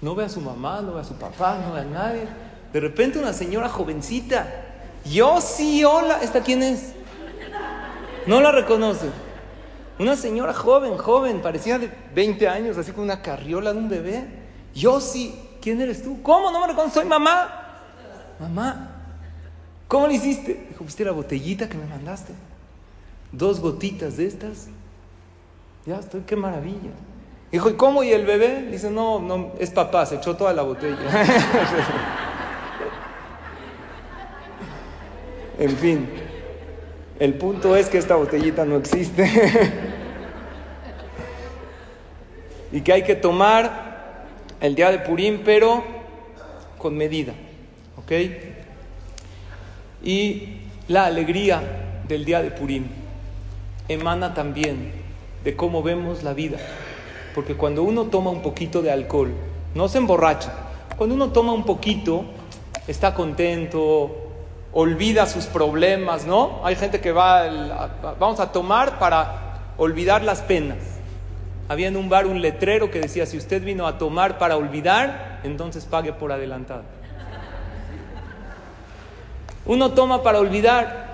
No ve a su mamá, no ve a su papá, no ve a nadie. De repente una señora jovencita. Yo sí, hola. ¿Esta quién es? No la reconoce. Una señora joven, joven, parecía de 20 años, así con una carriola de un bebé. Yo sí, ¿quién eres tú? ¿Cómo? No me reconoces, soy mamá. Mamá, ¿cómo lo hiciste? Dijo, ¿viste la botellita que me mandaste? Dos gotitas de estas. Ya estoy, qué maravilla. Dijo, ¿y cómo? ¿Y el bebé? Dice, no, no, es papá, se echó toda la botella. (laughs) en fin. El punto es que esta botellita no existe. (laughs) y que hay que tomar el día de Purim, pero con medida. ¿Ok? Y la alegría del día de Purim emana también de cómo vemos la vida. Porque cuando uno toma un poquito de alcohol, no se emborracha. Cuando uno toma un poquito, está contento, olvida sus problemas, ¿no? Hay gente que va, vamos a tomar para olvidar las penas. Había en un bar un letrero que decía, si usted vino a tomar para olvidar, entonces pague por adelantado. Uno toma para olvidar.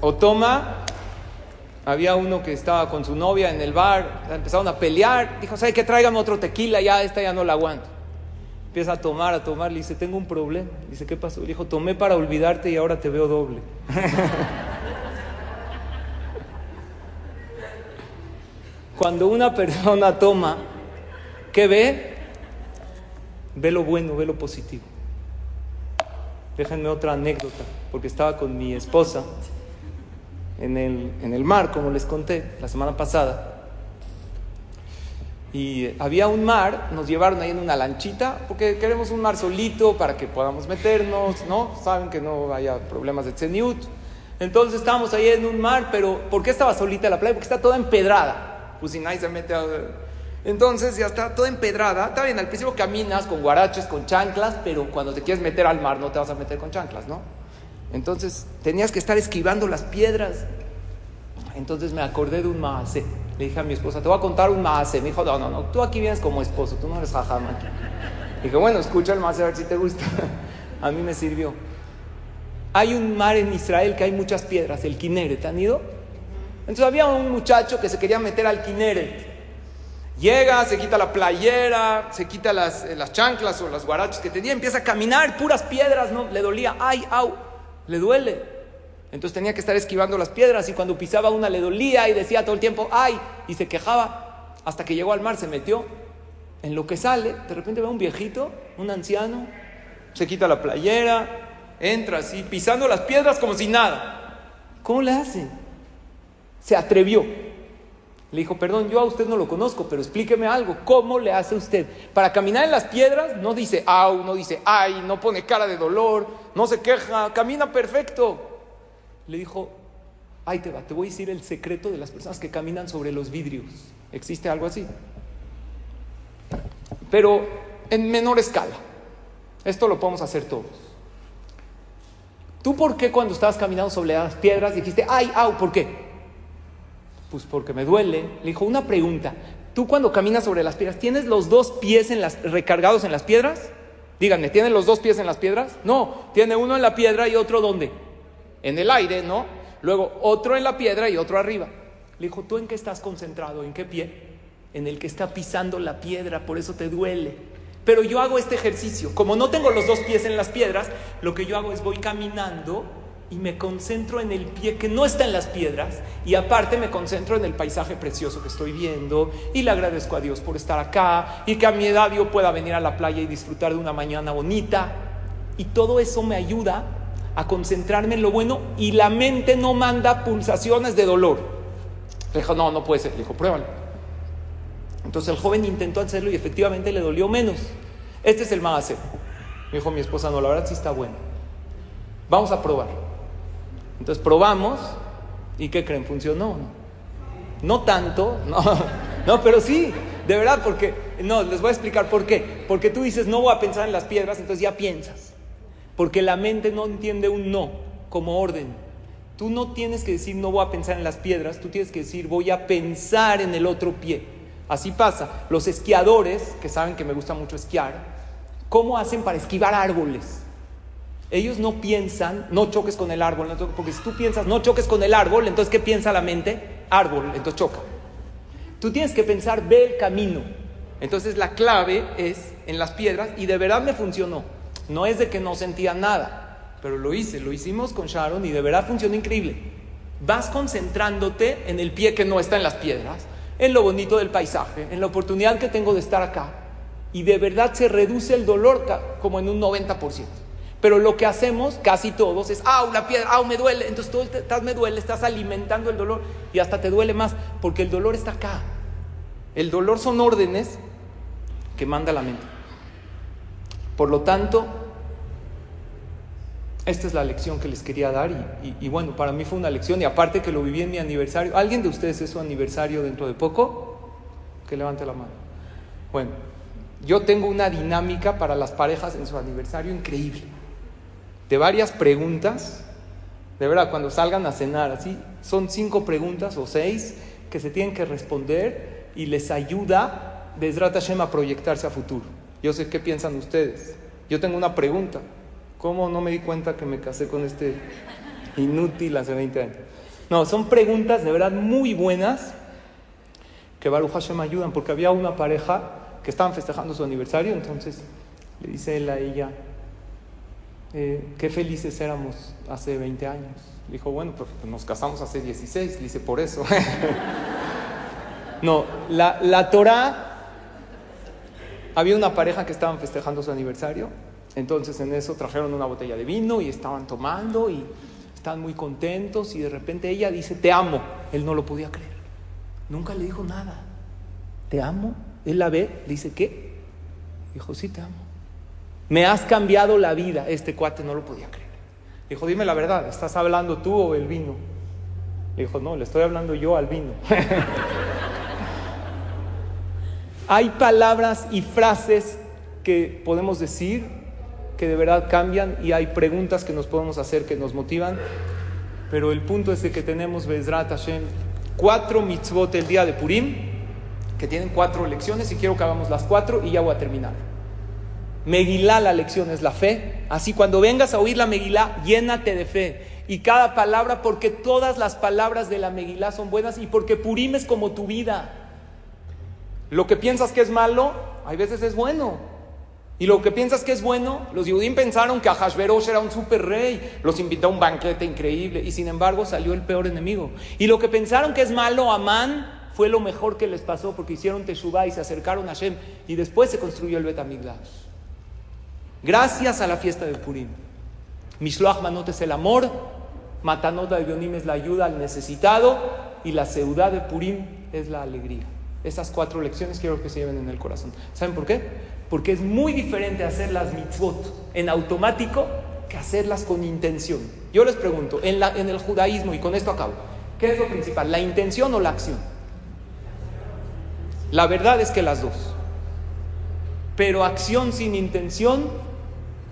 O toma, había uno que estaba con su novia en el bar, empezaron a pelear, dijo, ¿sabe qué? Tráigame otro tequila, ya esta ya no la aguanto. Empieza a tomar, a tomar, le dice, tengo un problema. Dice, ¿qué pasó? Le dijo, tomé para olvidarte y ahora te veo doble. (laughs) Cuando una persona toma, ¿qué ve? Ve lo bueno, ve lo positivo. Déjenme otra anécdota, porque estaba con mi esposa en el, en el mar, como les conté la semana pasada. Y había un mar, nos llevaron ahí en una lanchita, porque queremos un mar solito para que podamos meternos, ¿no? Saben que no haya problemas de tseniut. Entonces estábamos ahí en un mar, pero ¿por qué estaba solita la playa? Porque está toda empedrada. Si nadie se mete a... Entonces ya está toda empedrada. Está bien, al principio caminas con guaraches, con chanclas, pero cuando te quieres meter al mar no te vas a meter con chanclas, ¿no? Entonces tenías que estar esquivando las piedras. Entonces me acordé de un maase. Le dije a mi esposa, te voy a contar un maase. Me dijo, no, no, no, tú aquí vienes como esposo, tú no eres jajama. Dije, bueno, escucha el maase a ver si te gusta. (laughs) a mí me sirvió. Hay un mar en Israel que hay muchas piedras, el Kineret. ¿Han ido? Entonces había un muchacho que se quería meter al Kineret. Llega, se quita la playera, se quita las, eh, las chanclas o las guaraches que tenía, empieza a caminar, puras piedras, ¿no? Le dolía, ay, au, le duele. Entonces tenía que estar esquivando las piedras y cuando pisaba una le dolía y decía todo el tiempo, ay, y se quejaba hasta que llegó al mar, se metió. En lo que sale, de repente ve un viejito, un anciano, se quita la playera, entra así, pisando las piedras como si nada. ¿Cómo le hace? Se atrevió. Le dijo, perdón, yo a usted no lo conozco, pero explíqueme algo. ¿Cómo le hace usted? Para caminar en las piedras no dice au, no dice ay, no pone cara de dolor, no se queja, camina perfecto. Le dijo, ay te va, te voy a decir el secreto de las personas que caminan sobre los vidrios. ¿Existe algo así? Pero en menor escala. Esto lo podemos hacer todos. ¿Tú por qué cuando estabas caminando sobre las piedras dijiste, ay, au, ¿por qué? Pues porque me duele. Le dijo, una pregunta. ¿Tú cuando caminas sobre las piedras, tienes los dos pies en las, recargados en las piedras? Díganme, ¿tiene los dos pies en las piedras? No, tiene uno en la piedra y otro ¿dónde? En el aire, ¿no? Luego otro en la piedra y otro arriba. Le dijo, ¿tú en qué estás concentrado? ¿En qué pie? En el que está pisando la piedra, por eso te duele. Pero yo hago este ejercicio. Como no tengo los dos pies en las piedras, lo que yo hago es voy caminando y me concentro en el pie que no está en las piedras y aparte me concentro en el paisaje precioso que estoy viendo y le agradezco a Dios por estar acá y que a mi edad yo pueda venir a la playa y disfrutar de una mañana bonita y todo eso me ayuda a concentrarme en lo bueno y la mente no manda pulsaciones de dolor. Le dijo, no, no puede ser. Le dijo, pruébalo. Entonces el joven intentó hacerlo y efectivamente le dolió menos. Este es el más Me dijo mi esposa, no, la verdad sí está bueno. Vamos a probar. Entonces probamos y ¿qué creen? Funcionó. No tanto, (laughs) no, no, pero sí, de verdad, porque, no, les voy a explicar por qué. Porque tú dices, no voy a pensar en las piedras, entonces ya piensas. Porque la mente no entiende un no como orden. Tú no tienes que decir, no voy a pensar en las piedras, tú tienes que decir, voy a pensar en el otro pie. Así pasa. Los esquiadores, que saben que me gusta mucho esquiar, ¿cómo hacen para esquivar árboles? Ellos no piensan, no choques con el árbol, porque si tú piensas, no choques con el árbol, entonces ¿qué piensa la mente? Árbol, entonces choca. Tú tienes que pensar, ve el camino. Entonces la clave es en las piedras y de verdad me funcionó. No es de que no sentía nada, pero lo hice, lo hicimos con Sharon y de verdad funcionó increíble. Vas concentrándote en el pie que no está en las piedras, en lo bonito del paisaje, en la oportunidad que tengo de estar acá. Y de verdad se reduce el dolor como en un 90%. Pero lo que hacemos casi todos es, ¡au, la piedra! ¡au, me duele! Entonces todo estás, me duele, estás alimentando el dolor y hasta te duele más porque el dolor está acá. El dolor son órdenes que manda la mente. Por lo tanto, esta es la lección que les quería dar y, bueno, para mí fue una lección y aparte que lo viví en mi aniversario. ¿Alguien de ustedes es su aniversario dentro de poco? Que levante la mano. Bueno, yo tengo una dinámica para las parejas en su aniversario increíble. De varias preguntas, de verdad, cuando salgan a cenar, así, son cinco preguntas o seis que se tienen que responder y les ayuda, desde Hashem, a proyectarse a futuro. Yo sé qué piensan ustedes. Yo tengo una pregunta. ¿Cómo no me di cuenta que me casé con este Inútil hace 20 años. No, son preguntas de verdad muy buenas que Baruch Hashem ayudan, porque había una pareja que estaban festejando su aniversario, entonces le dice él a ella, eh, qué felices éramos hace 20 años. Dijo, bueno, pues nos casamos hace 16, le dice, por eso. (laughs) no, la, la Torah, había una pareja que estaban festejando su aniversario, entonces en eso trajeron una botella de vino y estaban tomando y estaban muy contentos y de repente ella dice, te amo. Él no lo podía creer. Nunca le dijo nada. Te amo. Él la ve, le dice, ¿qué? Dijo, sí, te amo. Me has cambiado la vida. Este cuate no lo podía creer. Dijo, dime la verdad, ¿estás hablando tú o el vino? Le dijo, no, le estoy hablando yo al vino. (laughs) Hay palabras y frases que podemos decir que de verdad cambian y hay preguntas que nos podemos hacer que nos motivan, pero el punto es de que tenemos Bezrat Hashem cuatro mitzvot el día de Purim, que tienen cuatro lecciones, y quiero que hagamos las cuatro y ya voy a terminar. Megilá, la lección es la fe. Así cuando vengas a oír la Megilá, llénate de fe. Y cada palabra, porque todas las palabras de la Megilá son buenas y porque Purim es como tu vida. Lo que piensas que es malo, hay veces es bueno. Y lo que piensas que es bueno, los judíos pensaron que Ahashverosh era un super rey, los invitó a un banquete increíble y sin embargo salió el peor enemigo. Y lo que pensaron que es malo, Amán, fue lo mejor que les pasó porque hicieron Teshuvah y se acercaron a Hashem y después se construyó el Betamigdash. Gracias a la fiesta de Purim. Mishloach Manot es el amor, Matanot de es la ayuda al necesitado y la ciudad de Purim es la alegría. Esas cuatro lecciones quiero que se lleven en el corazón. ¿Saben por qué? Porque es muy diferente hacer las mitzvot en automático que hacerlas con intención. Yo les pregunto, en el judaísmo, y con esto acabo, ¿qué es lo principal? ¿La intención o la acción? La verdad es que las dos. Pero acción sin intención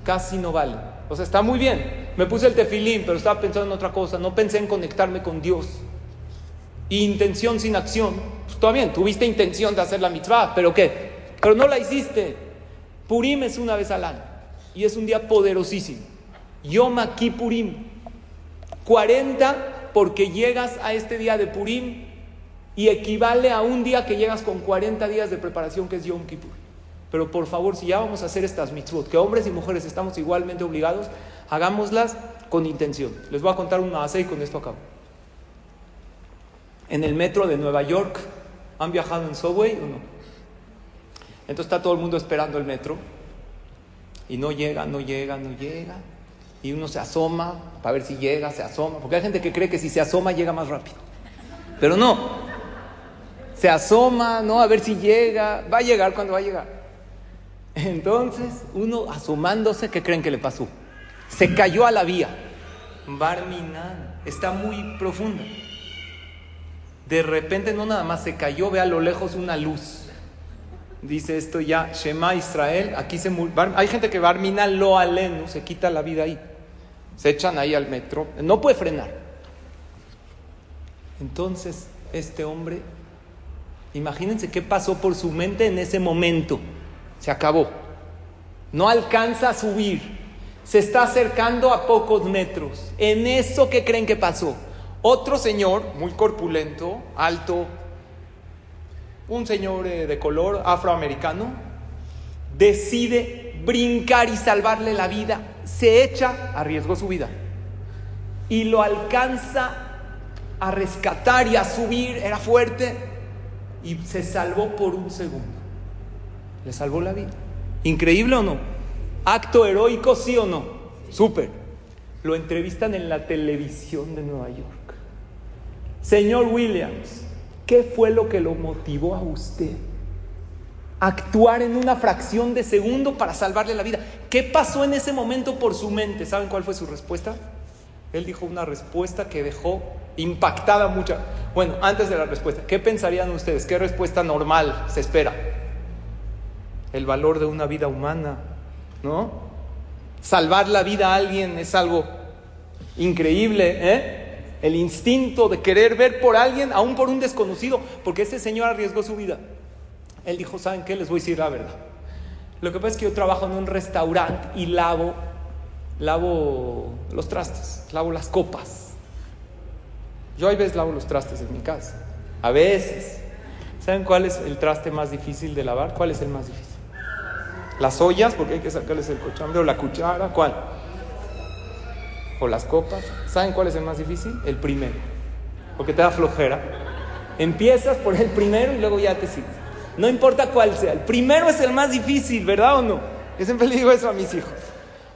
casi no vale. O sea, está muy bien. Me puse el tefilín, pero estaba pensando en otra cosa. No pensé en conectarme con Dios. intención sin acción. Pues todo bien, tuviste intención de hacer la mitzvah, pero ¿qué? Pero no la hiciste. Purim es una vez al año y es un día poderosísimo. Yom Purim. 40 porque llegas a este día de Purim y equivale a un día que llegas con 40 días de preparación que es Yom Kippur. Pero por favor, si ya vamos a hacer estas mitzvot, que hombres y mujeres estamos igualmente obligados, hagámoslas con intención. Les voy a contar una base y con esto acabo. En el metro de Nueva York, ¿han viajado en subway o no? Entonces está todo el mundo esperando el metro y no llega, no llega, no llega. Y uno se asoma para ver si llega, se asoma. Porque hay gente que cree que si se asoma llega más rápido. Pero no. Se asoma, ¿no? A ver si llega. Va a llegar cuando va a llegar. Entonces, uno asomándose, ¿qué creen que le pasó? Se cayó a la vía. Barminan. Está muy profunda. De repente, no nada más se cayó, ve a lo lejos una luz dice esto ya, Shema Israel, aquí se hay gente que Barmina lo aleno, se quita la vida ahí, se echan ahí al metro, no puede frenar. Entonces, este hombre, imagínense qué pasó por su mente en ese momento, se acabó, no alcanza a subir, se está acercando a pocos metros, en eso que creen que pasó. Otro señor, muy corpulento, alto, un señor eh, de color afroamericano, decide brincar y salvarle la vida, se echa, arriesgó su vida. Y lo alcanza a rescatar y a subir, era fuerte. Y se salvó por un segundo. Le salvó la vida. ¿Increíble o no? Acto heroico, sí o no. Súper. Lo entrevistan en la televisión de Nueva York. Señor Williams, ¿Qué fue lo que lo motivó a usted? Actuar en una fracción de segundo para salvarle la vida. ¿Qué pasó en ese momento por su mente? ¿Saben cuál fue su respuesta? Él dijo una respuesta que dejó impactada mucha. Bueno, antes de la respuesta, ¿qué pensarían ustedes? ¿Qué respuesta normal se espera? El valor de una vida humana, ¿no? Salvar la vida a alguien es algo increíble, ¿eh? el instinto de querer ver por alguien, aún por un desconocido, porque ese señor arriesgó su vida. Él dijo, ¿saben qué? Les voy a decir la verdad. Lo que pasa es que yo trabajo en un restaurante y lavo lavo los trastes, lavo las copas. Yo hay veces lavo los trastes en mi casa. A veces. ¿Saben cuál es el traste más difícil de lavar? ¿Cuál es el más difícil? Las ollas, porque hay que sacarles el cochambre, o la cuchara, ¿cuál? O las copas. ¿Saben cuál es el más difícil? El primero. Porque te da flojera. Empiezas por el primero y luego ya te sigues. No importa cuál sea. El primero es el más difícil, ¿verdad o no? Yo siempre le digo eso a mis hijos.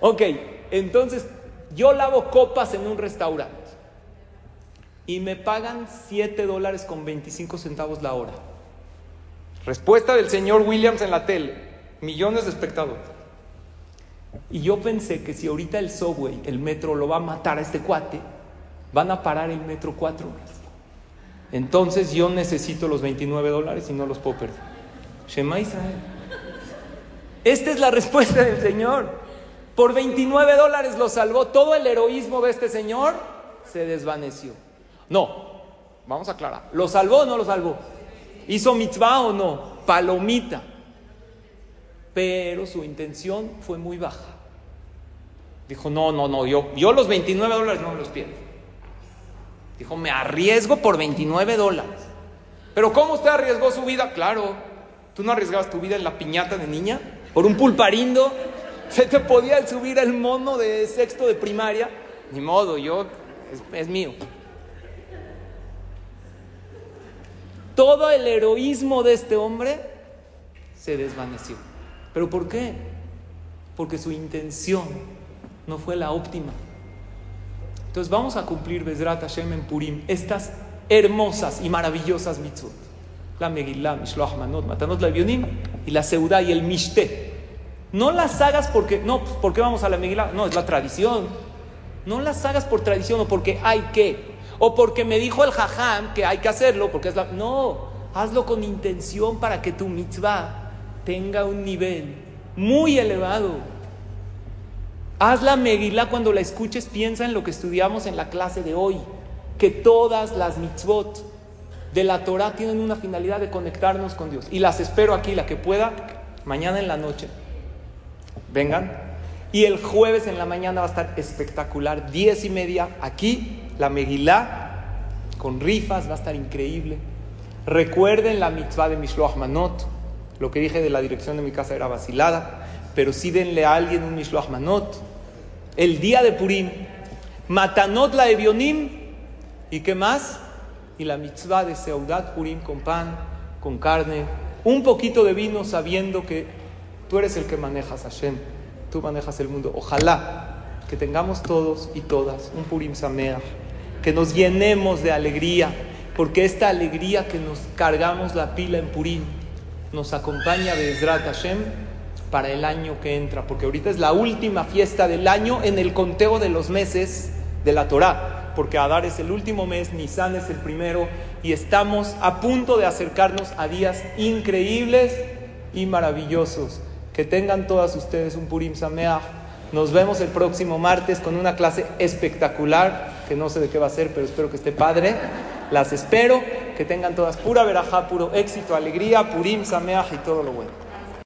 Ok, entonces yo lavo copas en un restaurante y me pagan 7 dólares con 25 centavos la hora. Respuesta del señor Williams en la tele. Millones de espectadores. Y yo pensé que si ahorita el subway, el metro, lo va a matar a este cuate, van a parar el metro cuatro horas. Entonces yo necesito los 29 dólares y no los puedo perder. Shema Israel. Esta es la respuesta del Señor. Por 29 dólares lo salvó. Todo el heroísmo de este señor se desvaneció. No, vamos a aclarar. ¿Lo salvó o no lo salvó? ¿Hizo mitzvah o no? Palomita. Pero su intención fue muy baja. Dijo, no, no, no, yo, yo los 29 dólares no los pierdo. Dijo, me arriesgo por 29 dólares. Pero ¿cómo usted arriesgó su vida? Claro, tú no arriesgabas tu vida en la piñata de niña, por un pulparindo. Se te podía subir el mono de sexto de primaria. Ni modo, yo, es mío. Todo el heroísmo de este hombre se desvaneció. ¿Pero por qué? Porque su intención no fue la óptima. Entonces vamos a cumplir Bezrat Hashem en Purim estas hermosas y maravillosas mitzvot. La Megillah, Mishloach Manot, Matanot la y la Seudá y el Mishte. No las hagas porque, no, pues, ¿por qué vamos a la Megillah? No, es la tradición. No las hagas por tradición o porque hay que o porque me dijo el jajam que hay que hacerlo, porque es la... No, hazlo con intención para que tu mitzvah tenga un nivel muy elevado. Haz la Megillah cuando la escuches, piensa en lo que estudiamos en la clase de hoy, que todas las mitzvot de la Torah tienen una finalidad de conectarnos con Dios. Y las espero aquí, la que pueda, mañana en la noche. Vengan. Y el jueves en la mañana va a estar espectacular, diez y media, aquí la Megilá con rifas, va a estar increíble. Recuerden la mitzvah de Mishloach Manot. Lo que dije de la dirección de mi casa era vacilada, pero sí denle a alguien un Mishloach Manot. El día de Purim, Matanot la Evionim, ¿y qué más? Y la mitzvah de Seudat Purim con pan, con carne, un poquito de vino sabiendo que tú eres el que manejas Hashem, tú manejas el mundo. Ojalá que tengamos todos y todas un Purim Sameach que nos llenemos de alegría, porque esta alegría que nos cargamos la pila en Purim nos acompaña de Ezrat Hashem para el año que entra, porque ahorita es la última fiesta del año en el conteo de los meses de la Torah, porque Adar es el último mes, Nisan es el primero, y estamos a punto de acercarnos a días increíbles y maravillosos. Que tengan todas ustedes un Purim Sameach. Nos vemos el próximo martes con una clase espectacular que no sé de qué va a ser, pero espero que esté padre. Las espero, que tengan todas pura verajá, puro éxito, alegría, purim, sameaj y todo lo bueno.